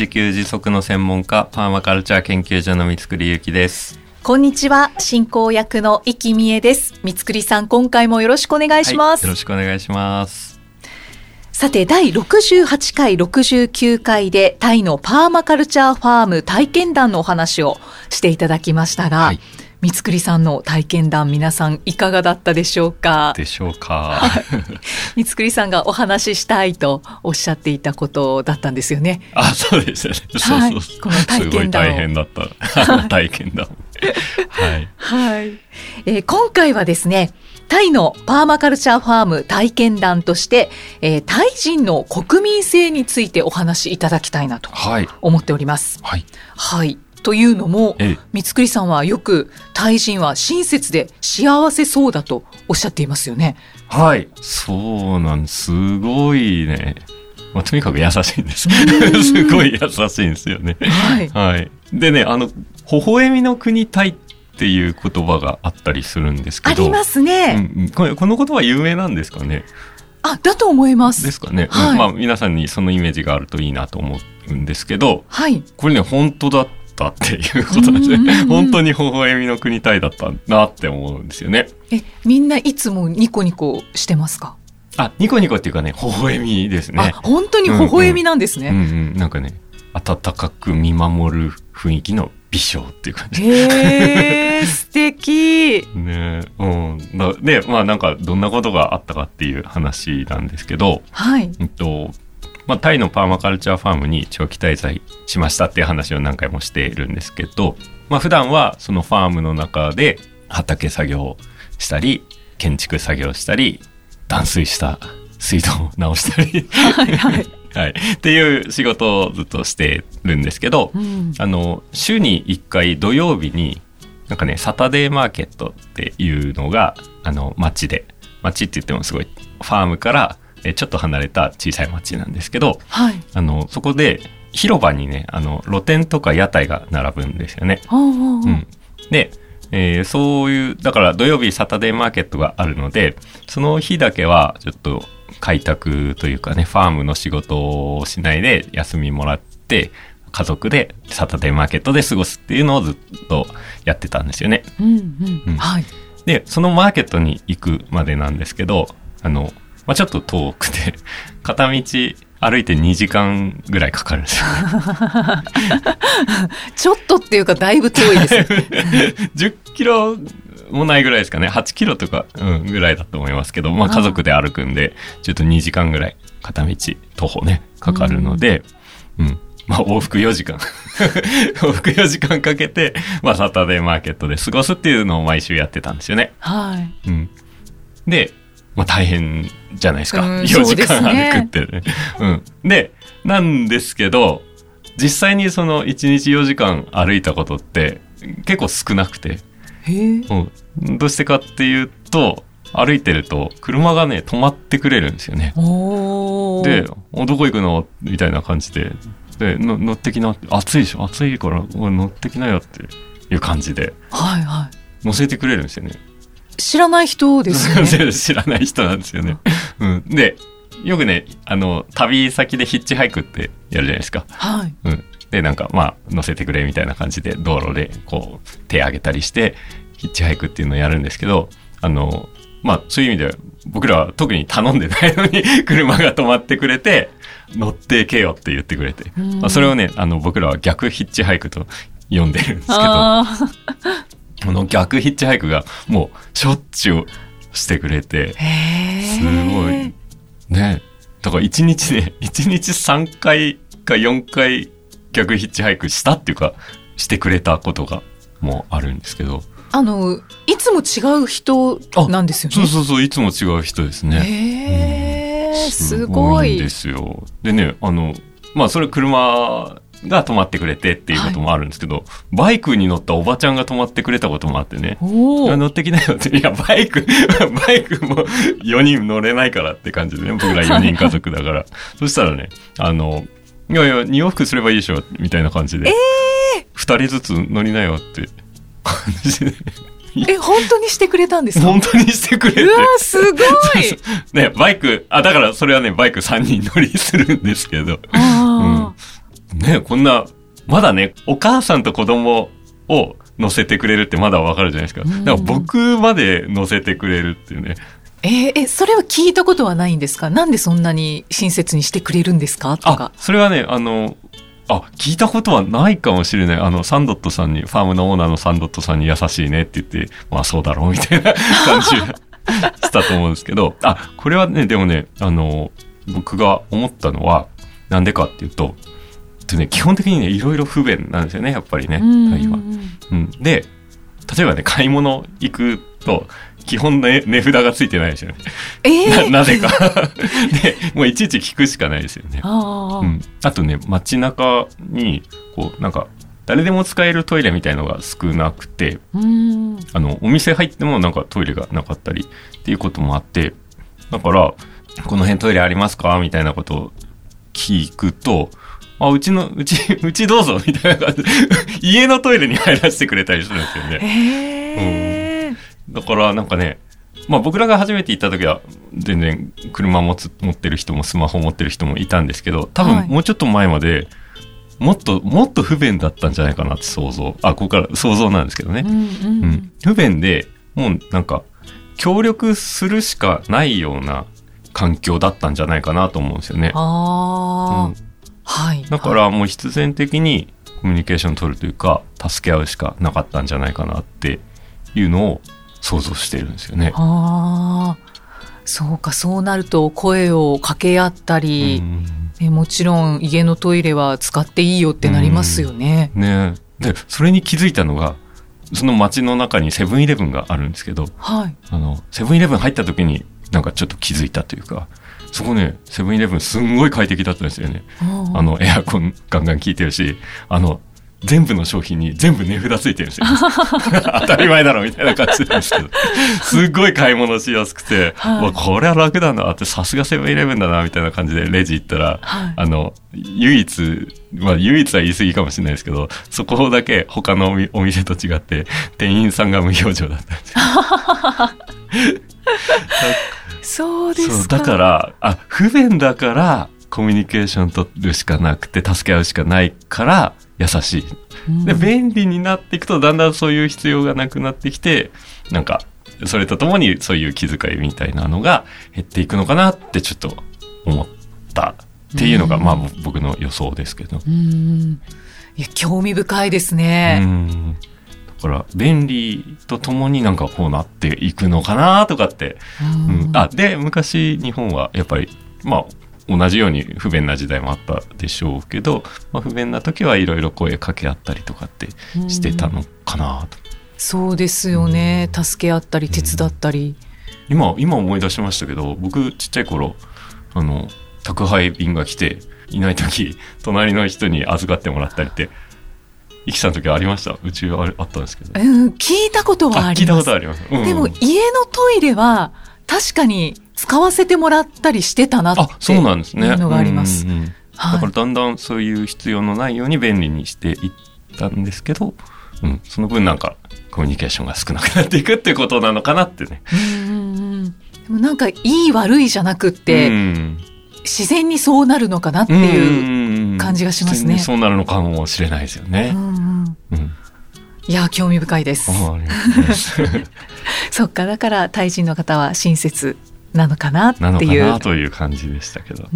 自給自足の専門家パーマカルチャー研究所の三つゆきです。こんにちは。進行役の生きみえです。三つさん今回もよろしくお願いします、はい、よろしくお願いします。さて第68回69回でタイのパーマカルチャーファーム体験談のお話をしていただきましたが、はい三つくりさんの体験談皆さんいかがだったでしょうか？でしょうか。三つくりさんがお話ししたいとおっしゃっていたことだったんですよね。あそうですね。そうそうそう、この体験談大変だった。体験談はい、はい。えー、今回はですねタイのパーマカルチャーファーム体験談として、えー、タイ人の国民性についてお話しいただきたいなと思っております。はい。はい。というのも、三つくりさんはよくタイ人は親切で幸せそうだとおっしゃっていますよね。はい、そうなんすごいね。まあ、とにかく優しいんです。すごい優しいんですよね。はい。はい。でね、あの、微笑みの国タイっていう言葉があったりするんですけど。ありますね。うん、これこの言葉有名なんですかね？あ、だと思います。ですかね。はい、まあ、皆さんにそのイメージがあるといいなと思うんですけど。はい。これね、本当だったっていうことなんですね。本当に微笑みの国タイだったなって思うんですよね。え、みんないつもニコニコしてますか？あ、ニコニコっていうかね、微笑みですね。本当に微笑みなんですね。うん、うん、うんうんなんかね、温かく見守る雰囲気の美少っていう感じ。へー、素敵 ねうん。で、まあなんかどんなことがあったかっていう話なんですけど、はい。えっと、まあ、タイのパーマカルチャーファームに長期滞在しましたっていう話を何回もしているんですけど、まあ、普段はそのファームの中で畑作業をしたり建築作業したり断水した水道を直したり。はいはい。はい、っていう仕事をずっとしてるんですけど、うん、あの週に1回土曜日になんかねサタデーマーケットっていうのがあの街で。街って言ってもすごいファームからえちょっと離れた小さい町なんですけど、はい、あのそこで広場にねあの露店とか屋台が並ぶんですよね。うん、で、えー、そういうだから土曜日サタデーマーケットがあるのでその日だけはちょっと開拓というかねファームの仕事をしないで休みもらって家族でサタデーマーケットで過ごすっていうのをずっとやってたんですよね。うんうん。うん、はい、でそのマーケットに行くまでなんですけどあのまあ、ちょっと遠くて 片道歩いて2時間ぐらいかかるんですよ、ちょっとっていうかだいぶ遠いです 10キロもないぐらいですかね。8キロとか、うん、ぐらいだと思いますけど、まあ、家族で歩くんでちょっと2時間ぐらい片道徒歩ねかかるので、うん、うん、まあ、往復4時間。往復4時間かけて、まあ、サタデーマーケットで過ごすっていうのを毎週やってたんですよね。はい。うん。で、まあ、大変じゃないですか、うん、4時間歩くってね。うね。うん、でなんですけど実際にその1日4時間歩いたことって結構少なくて、うん、どうしてかっていうと歩いてると車がね止まってくれるんですよね。で「どこ行くの?」みたいな感じで「で乗ってきな」って「暑いでしょ？暑いから乗ってきなよ」っていう感じで、はいはい、乗せてくれるんですよね。知らない人ですね。知らない人なんですよね。うん、でよくねあの旅先でヒッチハイクってやるじゃないですか。はい、うん、でなんかまあ乗せてくれみたいな感じで道路でこう手上げたりしてヒッチハイクっていうのをやるんですけどあのまあそういう意味では僕らは特に頼んでないのに 車が止まってくれて乗ってけよって言ってくれて、まあ、それをねあの僕らは逆ヒッチハイクと呼んでるんですけどこの逆ヒッチハイクがもうしょっちゅうしてくれて、すごい。ね。だから1日で、1日3回か4回逆ヒッチハイクしたっていうか、してくれたことがもうあるんですけど。あの、いつも違う人なんですよね？そうそうそう、いつも違う人ですね。へー、うん、すごい。ですよ。でね、あの、まあそれ車が止まってくれてっていうこともあるんですけど、バイクに乗ったおばちゃんが止まってくれたこともあってね。乗ってきなよって。いや、バイク、バイクも4人乗れないからって感じでね。僕ら4人家族だから。そしたらね、あの、いやいや、2往復すればいいでしょ、みたいな感じで。二2人ずつ乗りなよって感じで。え、本当にしてくれたんですか？本当にしてくれて。うわ、すごい ね、バイク、あ、だからそれはね、バイク3人乗りするんですけど。あね、こんな、まだね、お母さんと子供を乗せてくれるってまだわかるじゃないですか。うんだから僕まで乗せてくれるっていうね。ーえーえ、それは聞いたことはないんですか？なんでそんなに親切にしてくれるんですか？とあか、。それはね、あの、あ、聞いたことはないかもしれない。あの、サンドットさんに、ファームのオーナーのサンドットさんに優しいねって言って、まあそうだろうみたいな 感じがしたと思うんですけど、あ、これはね、でもね、あの、僕が思ったのは、なんでかっていうと、とね、基本的にね、いろいろ不便なんですよね、やっぱりね、うん。タイは。うん、で例えばね買い物行くと基本ね値札がついてないですよね、えー、ななぜか。でもういちいち聞くしかないですよね、あー。うん、あとね街中にこうなんか誰でも使えるトイレみたいのが少なくてうん。あのお店入ってもなんかトイレがなかったりっていうこともあってだから「この辺トイレありますか?」みたいなことを聞くと「あうちのうち うちどうぞ」みたいな感じで 家のトイレに入らせてくれたりするんですよね。えーだからなんかね、まあ僕らが初めて行った時は全然車持つ持ってる人もスマホ持ってる人もいたんですけど、多はい分もうちょっと前まで、もっと、もっと不便だったんじゃないかなって想像。あ、ここから想像なんですけどね。うんうんうん。不便で、もうなんか、協力するしかないような環境だったんじゃないかなと思うんですよね。ああ、うんはい。だからもう必然的にコミュニケーション取るというか、助け合うしかなかったんじゃないかなっていうのを想像してるんですよね。ああ、そうか、そうなると声を掛け合ったり、うもちろん家のトイレは使っていいよってなりますよね。ねでそれに気づいたのがその街の中にセブンイレブンがあるんですけどはい。あのセブンイレブン入った時になんかちょっと気づいたというかそこねセブンイレブンすんごい快適だったんですよね。ああのエアコンガンガン効いてるしあの全部の商品に全部値札ついてるんですよ。当たり前だろみたいな感じなんですけど。すっごい買い物しやすくて、はい。うわこれは楽だなってさすがセブンイレブンだなみたいな感じでレジ行ったらはい。あの、唯一、まあ唯一は言い過ぎかもしれないですけど、そこだけ他のお店と違って、店員さんが無表情だったんですよ。そうですか？だから、あ、不便だから、コミュニケーション取るしかなくて、助け合うしかないから、優しい。うんで、便利になっていくと、だんだんそういう必要がなくなってきて、なんか、それとともにそういう気遣いみたいなのが減っていくのかなってちょっと思ったっていうのが、うんまあ僕の予想ですけど。うん。いや、興味深いですうね。んだから便利とともになんかこうなっていくのかなとかって、うん。うん。あで昔日本はやっぱりまあ同じように不便な時代もあったでしょうけど、まあ、不便な時はいろいろ声かけ合ったりとかってしてたのかなと、そうですよね。助け合ったり、手伝ったり。今今思い出しましたけど僕ちっちゃい頃あの宅配便が来ていない時隣の人に預かってもらったりってイキさんの時ありました？うちはあったんですけど。うん、聞いたことはあります。聞いたことあります、うん。でも家のトイレは確かに使わせてもらったりしてたなってあそうなんですね。いうのがあります。うんうんだからだんだんそういう必要のないように便利にしていったんですけど、うん、その分なんかコミュニケーションが少なくなっていくっていうことなのかなってね。うんでもなんかいい悪いじゃなくって、うん。自然にそうなるのかなっていう。う感じがしますねそうなるのかもしれないですよねう。んうんうん、いや興味深いです。そっかだからタイ人の方は親切なのかなっていう。なという感じでしたけど。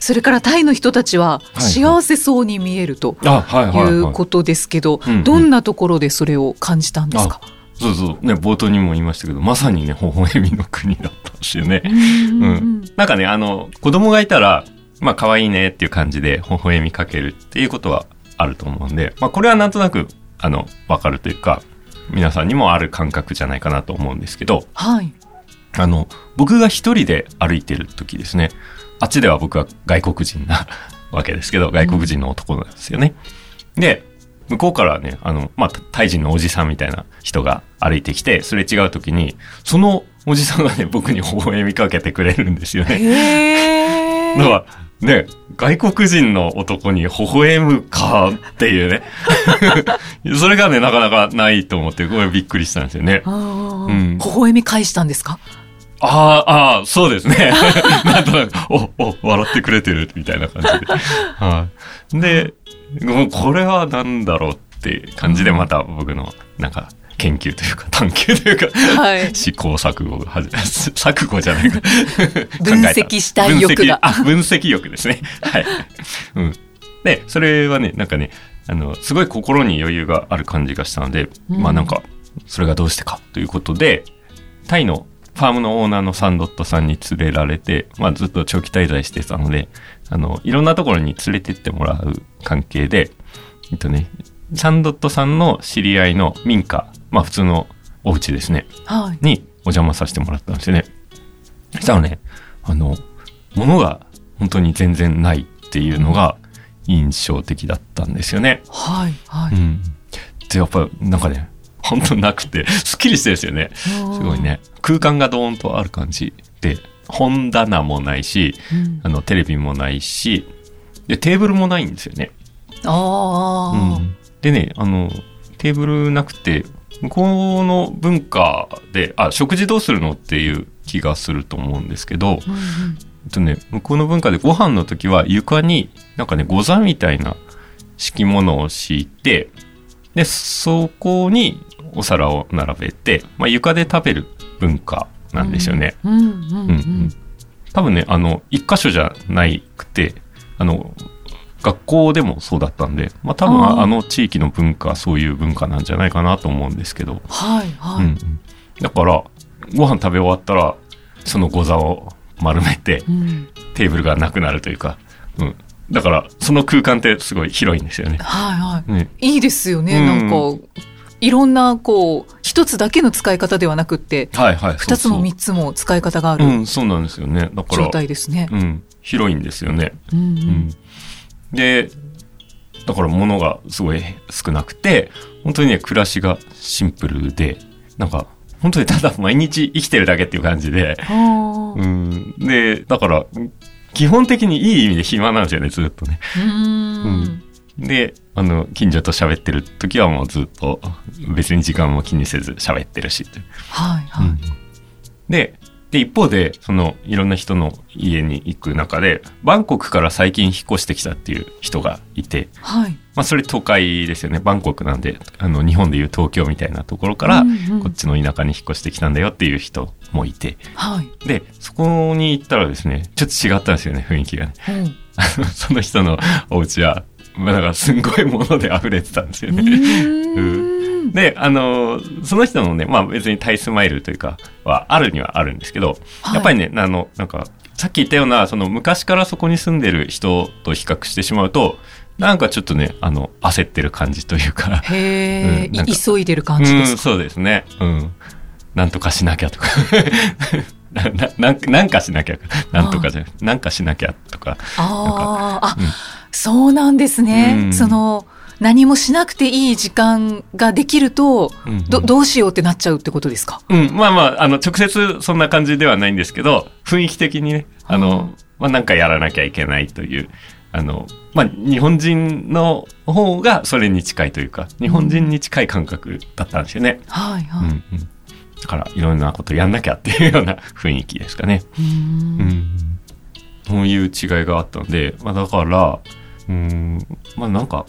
それからタイの人たちははい幸せそうに見えるということですけど、どんなところでそれを感じたんですか？そうそうね冒頭にも言いましたけどまさにね微笑みの国だったんですよね。うんなんかね、あの、子供がいたら、まあ、可愛いねっていう感じで微笑みかけるっていうことはあると思うんで、まあ、これはなんとなく、あの、わかるというか、皆さんにもある感覚じゃないかなと思うんですけど、はい。あの、僕が一人で歩いてる時ですね、あっちでは僕は外国人なわけですけど、外国人の男なんですよね。で、向こうからね、あの、まあ、タイ人のおじさんみたいな人が歩いてきて、すれ違う時に、そのおじさんがね、僕に微笑みかけてくれるんですよね。へだから、ね、外国人の男に微笑むかっていうね。それがね、なかなかないと思って、これびっくりしたんですよね。うん微笑み返したんですか？ああ、ああ、そうですね。なんとなく、お、お、笑ってくれてるみたいな感じで。はい。で、もうこれは何だろうって感じで、また僕の、なんか、研究というか、探求というか、はい試行錯誤が錯誤じゃないか。分析したい欲が 分析あ、分析欲ですね。はい。うん。で、それはね、なんかね、あの、すごい心に余裕がある感じがしたので、うんまあなんか、それがどうしてかということで、タイのファームのオーナーのサンドットさんに連れられて、まあずっと長期滞在してたので、あの、いろんなところに連れてってもらう関係で、えっとね、サンドットさんの知り合いの民家、まあ普通のお家ですね、はい。にお邪魔させてもらったんですよね。そしたらね、あの、物が本当に全然ないっていうのが印象的だったんですよね。はい。はい。うん。で、やっぱなんかね、本当なくて、すっきりしてるんですよね。すすごい。ね。空間がドーンとある感じで、本棚もないし、うんあの、テレビもないし、で、テーブルもないんですよね。ああ、うんでね、あの、テーブルなくて、向こうの文化で、あ、食事どうするのっていう気がすると思うんですけど、うんうん。とね、向こうの文化でご飯の時は床になんかね、ご座みたいな敷物を敷いて、で、そこにお皿を並べて、まあ、床で食べる文化なんですよね。多分ね、あの、一箇所じゃないくて、あの、学校でもそうだったんで、まあ多分あの地域の文化はそういう文化なんじゃないかなと思うんですけど、はいはい。うんうんだから、ご飯食べ終わったら、そのご座を丸めて、うんテーブルがなくなるというか、うん。だから、その空間ってすごい広いんですよね。はいはい。ね、いいですよね。うんなんか、いろんな、こう、一つだけの使い方ではなくって、はいはい。二つも三つも使い方があるうん、そうなんですよね。だから、状態ですね。うん、広いんですよね。うんううんん。で、だから物がすごい少なくて、本当にね、暮らしがシンプルで、なんか、本当にただ毎日生きてるだけっていう感じで、うん。で、だから、基本的にいい意味で暇なんですよね、ずっとね。うーんで、あの、近所と喋ってる時はもうずっと別に時間も気にせず喋ってるし。はいはい。で、で、一方で、その、いろんな人の家に行く中で、バンコクから最近引っ越してきたっていう人がいて、はい。まあ、それ都会ですよね。バンコクなんで、あの、日本でいう東京みたいなところから、こっちの田舎に引っ越してきたんだよっていう人もいて、はい。で、そこに行ったらですね、ちょっと違ったんですよね、雰囲気がね。うん その人のお家は、まあ、だからすんごいもので溢れてたんですよね。うーん で、あの、その人のね、まあ別にタイスマイルというか、はあるにはあるんですけど、はいやっぱりね、あの、なんか、さっき言ったような、その昔からそこに住んでる人と比較してしまうと、なんかちょっとね、あの、焦ってる感じというか、へえ、うん急いでる感うん、じですか？そうですね。うん。なんとかしなきゃとか。な、な、なんなんかしなきゃ。なんとかじゃなくてなんかしなきゃとか。ああ、あ、うんそうなんですね。うんその、何もしなくていい時間ができると、うんうんど、どうしようってなっちゃうってことですか？うん、まあまあ、あの、直接そんな感じではないんですけど、雰囲気的にね、あの、まあなんかやらなきゃいけないという、あの、まあ日本人の方がそれに近いというか、日本人に近い感覚だったんですよね。はいはい。うんうん。だから、いろんなことやんなきゃっていうような雰囲気ですかね。うーんうん。そういう違いがあったので、まあだから、うん、まあなんか、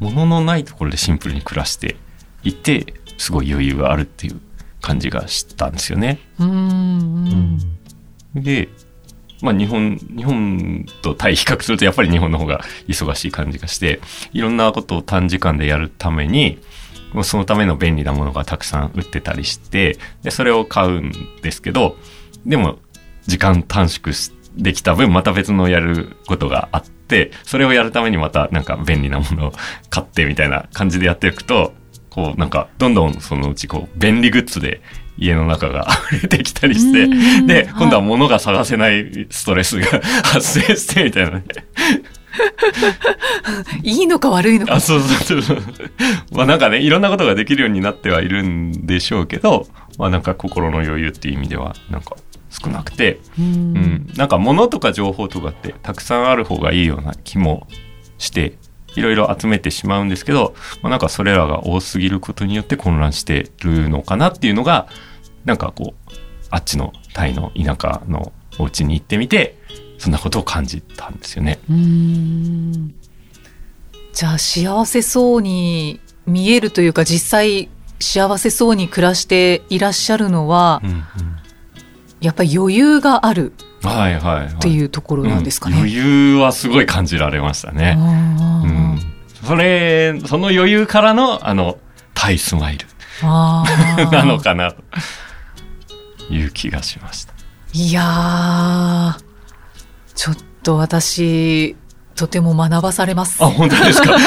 物のないところでシンプルに暮らしていて、すごい余裕があるっていう感じがしたんですよね。うーん。で、まあ日本、日本と対比較するとやっぱり日本の方が忙しい感じがして、いろんなことを短時間でやるために、そのための便利なものがたくさん売ってたりして、で、それを買うんですけど、でも時間短縮しできた分また別のやることがあって、それをやるためにまたなんか便利なものを買ってみたいな感じでやっていくと、こうなんかどんどんそのうちこう便利グッズで家の中が溢れてきたりしてで、はい今度は物が探せないストレスが発生してみたいなね。いいのか悪いのかあ、そうそうそう。まあなんかね、いろんなことができるようになってはいるんでしょうけど、まあなんか心の余裕っていう意味では、なんか少なくて、ううん。ん、なんか物とか情報とかってたくさんある方がいいような気もして、いろいろ集めてしまうんですけど、まあ、なんかそれらが多すぎることによって混乱してるのかなっていうのが、なんかこう、あっちのタイの田舎のお家に行ってみて、そんなことを感じたんですよね。うーん。じゃあ幸せそうに見えるというか実際幸せそうに暮らしていらっしゃるのはうんうんやっぱり余裕があるはいはいはい。っていうところなんですかね。うん余裕はすごい感じられましたね。うん。それ、その余裕からの、あの、タイスマイルなのかな、という気がしました。いやーちょっと私とても学ばされますあ、。本当ですか？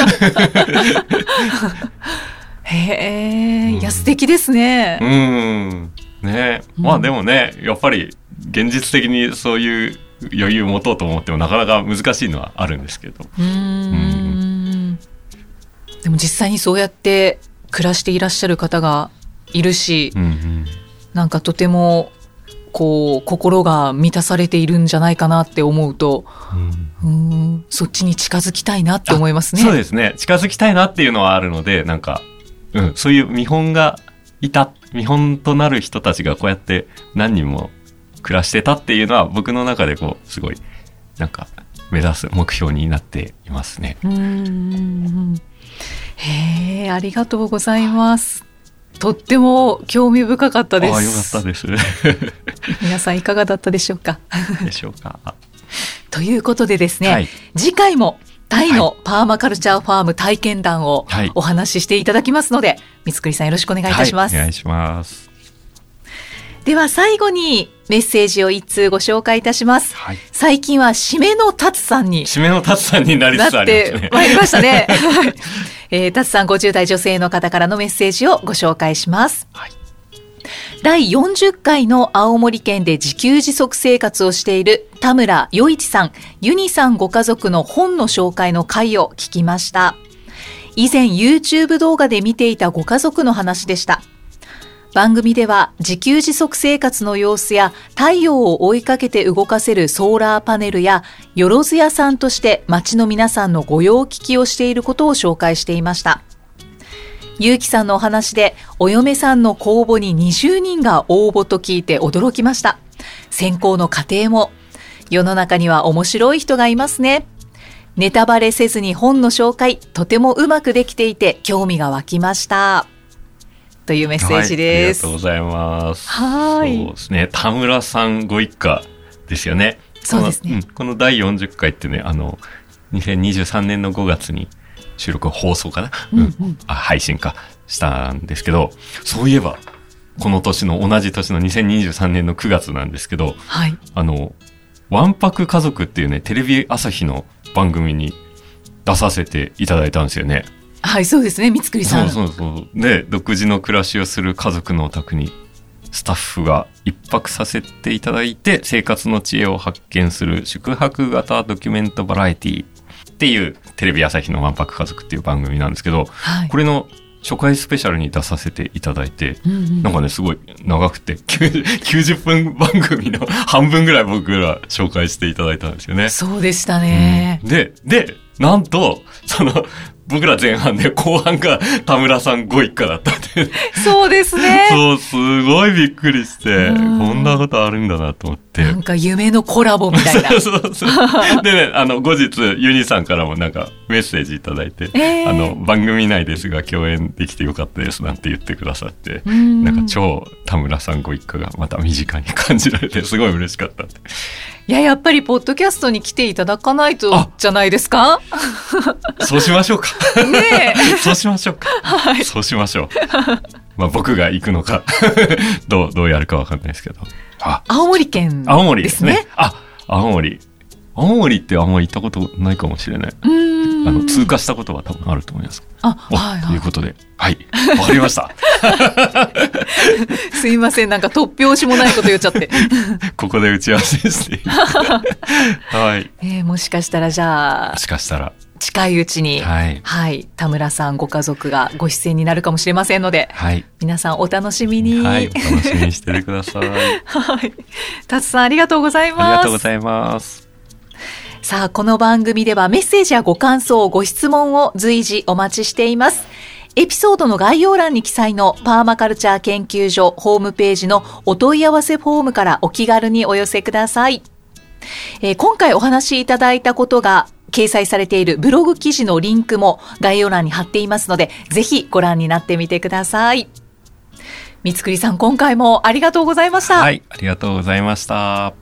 へえ、うんいや素敵ですね。うん。ねまあでもね、やっぱり現実的にそういう余裕を持とうと思ってもなかなか難しいのはあるんですけど。うーんでも実際にそうやって暮らしていらっしゃる方がいるし、うんうん。なんかとてもこう心が満たされているんじゃないかなって思うとうんうーんそっちに近づきたいなって思いますね。そうですね。近づきたいなっていうのはあるので、なんか、うん、そういう見本がいた、見本となる人たちがこうやって何人も暮らしてたっていうのは僕の中でこう、すごい、なんか、目指す目標になっていますね。うーんへえありがとうございます。とっても興味深かったです。ああ、よかったです。皆さんいかがだったでしょうか？でしょうか。ということでですね、はい次回もタイのパーマカルチャーファーム体験談をはいお話ししていただきますので、三つくりさんよろしくお願いいたします。はいお願いします。では最後にメッセージを一通ご紹介いたします。はい。最近は締めの達さんに締めの達さんになりつつありますね。てまいりましたね。はいえー、達さん50代女性の方からのメッセージをご紹介します。はい第40回の青森県で自給自足生活をしている田村余一さん、ユニさんご家族の本の紹介の回を聞きました。以前 YouTube 動画で見ていたご家族の話でした。番組では自給自足生活の様子や太陽を追いかけて動かせるソーラーパネルやよろず屋さんとして町の皆さんの御用聞きをしていることを紹介していました。ゆうきさんのお話でお嫁さんの公募に20人が応募と聞いて驚きました。選考の過程も世の中には面白い人がいますね。ネタバレせずに本の紹介とてもうまくできていて興味が湧きました。というメッセージです。はい、ありがとうございます。はいそうですね。田村さんご一家ですよね。そうですねこの,、ん、この第40回ってね、あの、2023年の5月に収録放送かな、うんうんあ配信かしたんですけど、そういえば、この年の同じ年の2023年の9月なんですけど、はい。あの、わんぱく家族っていうね、テレビ朝日の番組に出させていただいたんですよね。はい、そうですね、三つくりさ。そうんそうそう。で、独自の暮らしをする家族のお宅に、スタッフが一泊させていただいて、生活の知恵を発見する宿泊型ドキュメントバラエティっていうテレビ朝日のわんぱく家族っていう番組なんですけど、はい。これの初回スペシャルに出させていただいて、うんうんなんかね、すごい長くて、90 90分番組の半分ぐらい僕ら紹介していただいたんですよね。そうでしたね。で、で、なんと、その、僕ら前半で後半が田村さんご一家だったって。そうですね。そう、すごいびっくりして、うんこんなことあるんだなと思って。なんか夢のコラボみたいな。そうそうそう。でね、あの、後日、ユニさんからもなんかメッセージいただいて、えーあの、番組内ですが共演できてよかったですなんて言ってくださって、うんなんか超田村さんご一家がまた身近に感じられて、すごい嬉しかったって。いや、やっぱりポッドキャストに来ていただかないとあじゃないですか？そうしましょうか。ねえ。そうしましょうか。そうしましょう。まあ僕が行くのか、どう、どうやるかわかんないですけど。あ、青森県青森ですすね。。あ、青森。青森ってあんまり行ったことないかもしれない。あの、通過したことは多分あると思います。あ、おはいはいという。ことで。はい。わかりました。すいません、なんか突拍子もないこと言っちゃって。ここで打ち合わせですね。はい。えーもしかしたらじゃあも、しかしたら。近いうちに、はい、はい。田村さんご家族がご出演になるかもしれませんので、はい。皆さんお楽しみに。はい。お楽しみにしててください。あ はい。達さんありがとうございります。がとうございます。さあ、この番組ではメッセージやご感想、ご質問を随時お待ちしています。エピソードの概要欄に記載のパーマカルチャー研究所ホームページのお問い合わせフォームからお気軽にお寄せください。えー今回お話しいただいたことが掲載されているブログ記事のリンクも概要欄に貼っていますので、ぜひご覧になってみてください。三つくりさん、今回もありがとうございました。はい。ありがとうございました。